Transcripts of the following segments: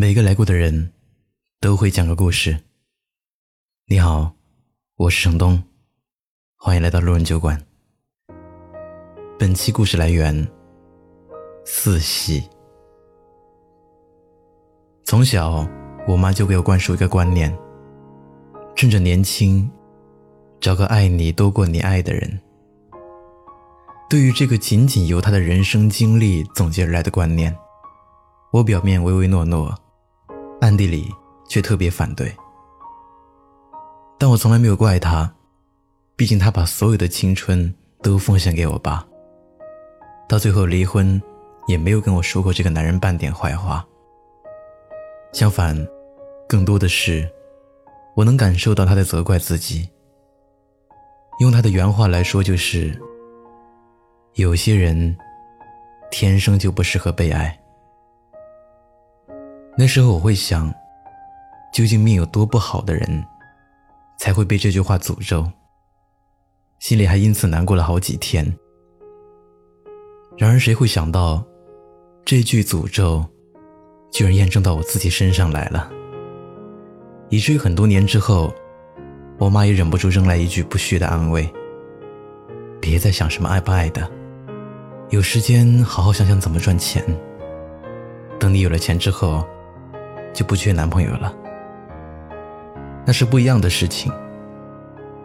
每个来过的人，都会讲个故事。你好，我是程东，欢迎来到路人酒馆。本期故事来源：四喜。从小，我妈就给我灌输一个观念：趁着年轻，找个爱你多过你爱的人。对于这个仅仅由她的人生经历总结而来的观念，我表面唯唯诺诺。暗地里却特别反对，但我从来没有怪他，毕竟他把所有的青春都奉献给我爸，到最后离婚，也没有跟我说过这个男人半点坏话。相反，更多的是，我能感受到他在责怪自己。用他的原话来说，就是有些人天生就不适合被爱。那时候我会想，究竟命有多不好的人，才会被这句话诅咒？心里还因此难过了好几天。然而谁会想到，这句诅咒，居然验证到我自己身上来了。以至于很多年之后，我妈也忍不住扔来一句不屑的安慰：“别再想什么爱不爱的，有时间好好想想怎么赚钱。等你有了钱之后。”就不缺男朋友了，那是不一样的事情。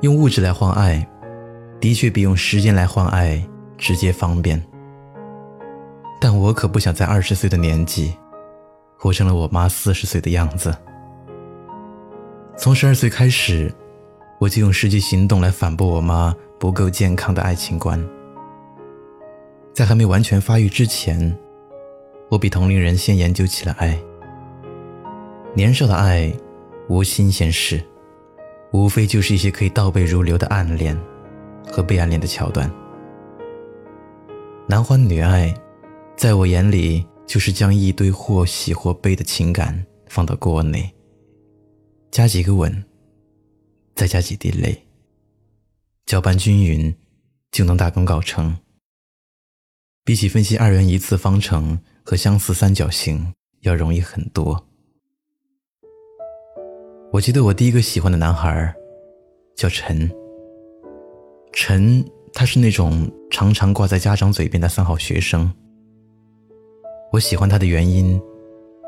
用物质来换爱，的确比用时间来换爱直接方便。但我可不想在二十岁的年纪，活成了我妈四十岁的样子。从十二岁开始，我就用实际行动来反驳我妈不够健康的爱情观。在还没完全发育之前，我比同龄人先研究起了爱。年少的爱，无新鲜事，无非就是一些可以倒背如流的暗恋和被暗恋的桥段。男欢女爱，在我眼里就是将一堆或喜或悲的情感放到锅内，加几个吻，再加几滴泪，搅拌均匀，就能大功告成。比起分析二元一次方程和相似三角形要容易很多。我记得我第一个喜欢的男孩，叫陈。陈，他是那种常常挂在家长嘴边的三好学生。我喜欢他的原因，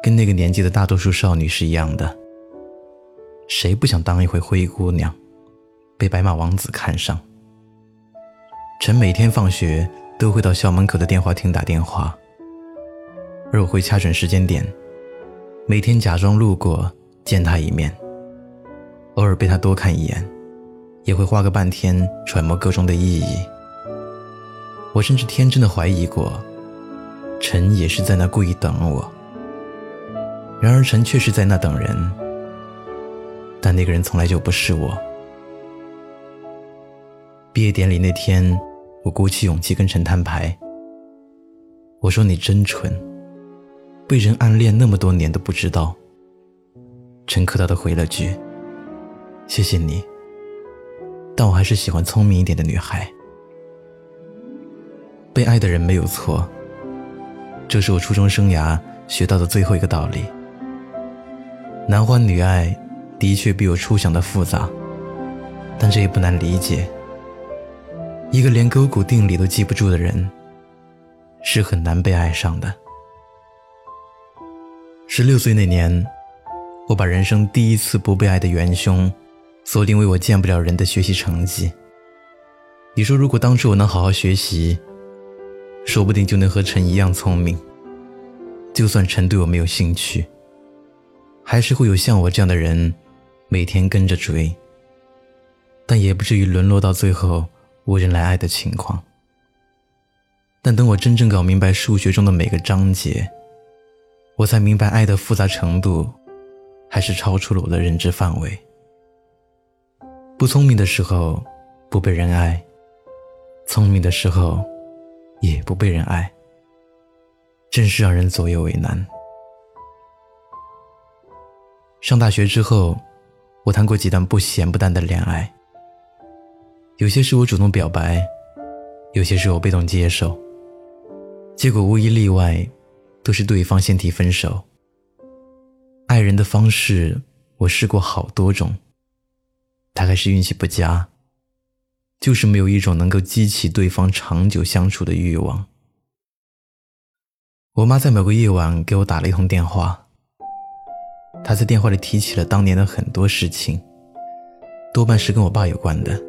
跟那个年纪的大多数少女是一样的。谁不想当一回灰姑娘，被白马王子看上？陈每天放学都会到校门口的电话亭打电话，而我会掐准时间点，每天假装路过见他一面。偶尔被他多看一眼，也会花个半天揣摩个中的意义。我甚至天真的怀疑过，陈也是在那故意等我。然而陈确实在那等人，但那个人从来就不是我。毕业典礼那天，我鼓起勇气跟陈摊牌，我说：“你真蠢，被人暗恋那么多年都不知道。”陈客套的回了句。谢谢你，但我还是喜欢聪明一点的女孩。被爱的人没有错，这是我初中生涯学到的最后一个道理。男欢女爱的确比我初想的复杂，但这也不难理解。一个连勾股定理都记不住的人，是很难被爱上的。十六岁那年，我把人生第一次不被爱的元凶。锁定为我见不了人的学习成绩。你说，如果当初我能好好学习，说不定就能和陈一样聪明。就算陈对我没有兴趣，还是会有像我这样的人每天跟着追，但也不至于沦落到最后无人来爱的情况。但等我真正搞明白数学中的每个章节，我才明白爱的复杂程度，还是超出了我的认知范围。不聪明的时候，不被人爱；聪明的时候，也不被人爱，真是让人左右为难。上大学之后，我谈过几段不咸不淡的恋爱，有些是我主动表白，有些是我被动接受，结果无一例外，都是对方先提分手。爱人的方式，我试过好多种，大概是运气不佳，就是没有一种能够激起对方长久相处的欲望。我妈在某个夜晚给我打了一通电话，她在电话里提起了当年的很多事情，多半是跟我爸有关的。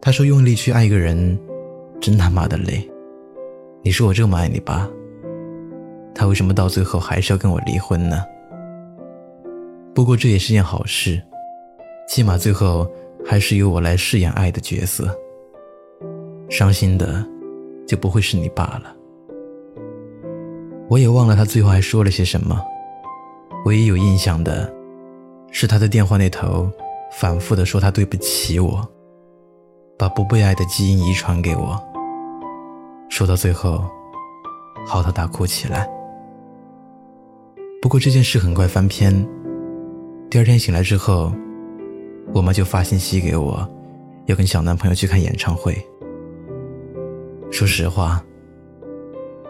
她说：“用力去爱一个人，真他妈的累。你说我这么爱你爸，他为什么到最后还是要跟我离婚呢？”不过这也是件好事，起码最后还是由我来饰演爱的角色。伤心的就不会是你爸了。我也忘了他最后还说了些什么，唯一有印象的，是他在电话那头反复的说他对不起我，把不被爱的基因遗传给我。说到最后，嚎啕大哭起来。不过这件事很快翻篇，第二天醒来之后，我妈就发信息给我，要跟小男朋友去看演唱会。说实话。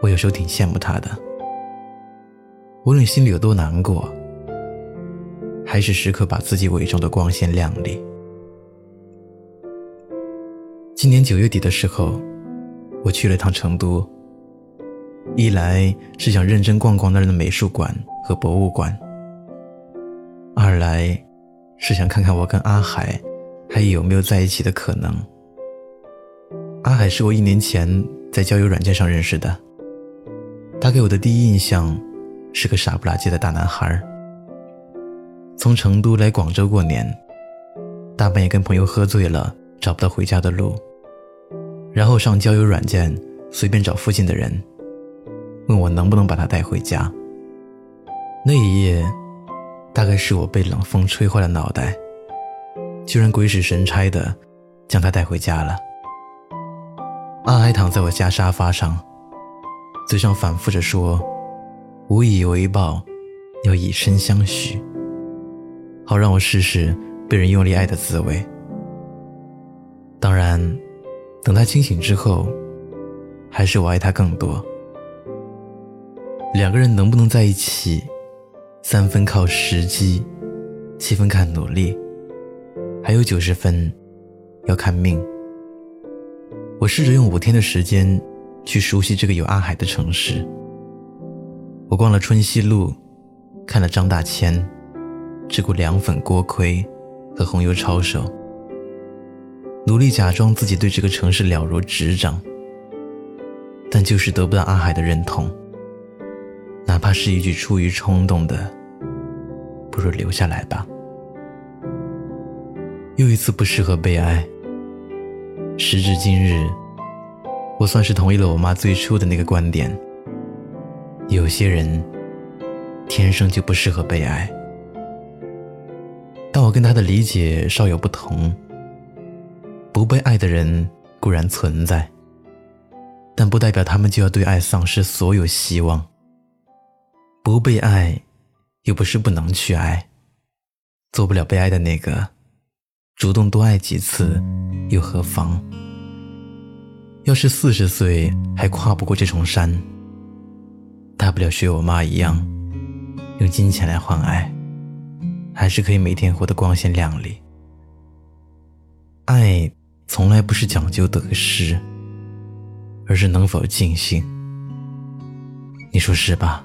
我有时候挺羡慕他的，无论心里有多难过，还是时刻把自己伪装的光鲜亮丽。今年九月底的时候，我去了趟成都，一来是想认真逛逛那儿的美术馆和博物馆，二来是想看看我跟阿海还有没有在一起的可能。阿海是我一年前在交友软件上认识的。他给我的第一印象是个傻不拉几的大男孩。从成都来广州过年，大半夜跟朋友喝醉了，找不到回家的路，然后上交友软件随便找附近的人，问我能不能把他带回家。那一夜，大概是我被冷风吹坏了脑袋，居然鬼使神差的将他带回家了。阿海躺在我家沙发上。嘴上反复着说：“无以为报，要以身相许。”好让我试试被人用力爱的滋味。当然，等他清醒之后，还是我爱他更多。两个人能不能在一起，三分靠时机，七分看努力，还有九十分要看命。我试着用五天的时间。去熟悉这个有阿海的城市。我逛了春熙路，看了张大千，吃过凉粉锅盔和红油抄手，努力假装自己对这个城市了如指掌，但就是得不到阿海的认同。哪怕是一句出于冲动的“不如留下来吧”，又一次不适合被爱。时至今日。我算是同意了我妈最初的那个观点：有些人天生就不适合被爱。但我跟她的理解稍有不同。不被爱的人固然存在，但不代表他们就要对爱丧失所有希望。不被爱，又不是不能去爱。做不了被爱的那个，主动多爱几次又何妨？要是四十岁还跨不过这重山，大不了学我妈一样，用金钱来换爱，还是可以每天活得光鲜亮丽。爱从来不是讲究得失，而是能否尽兴。你说是吧？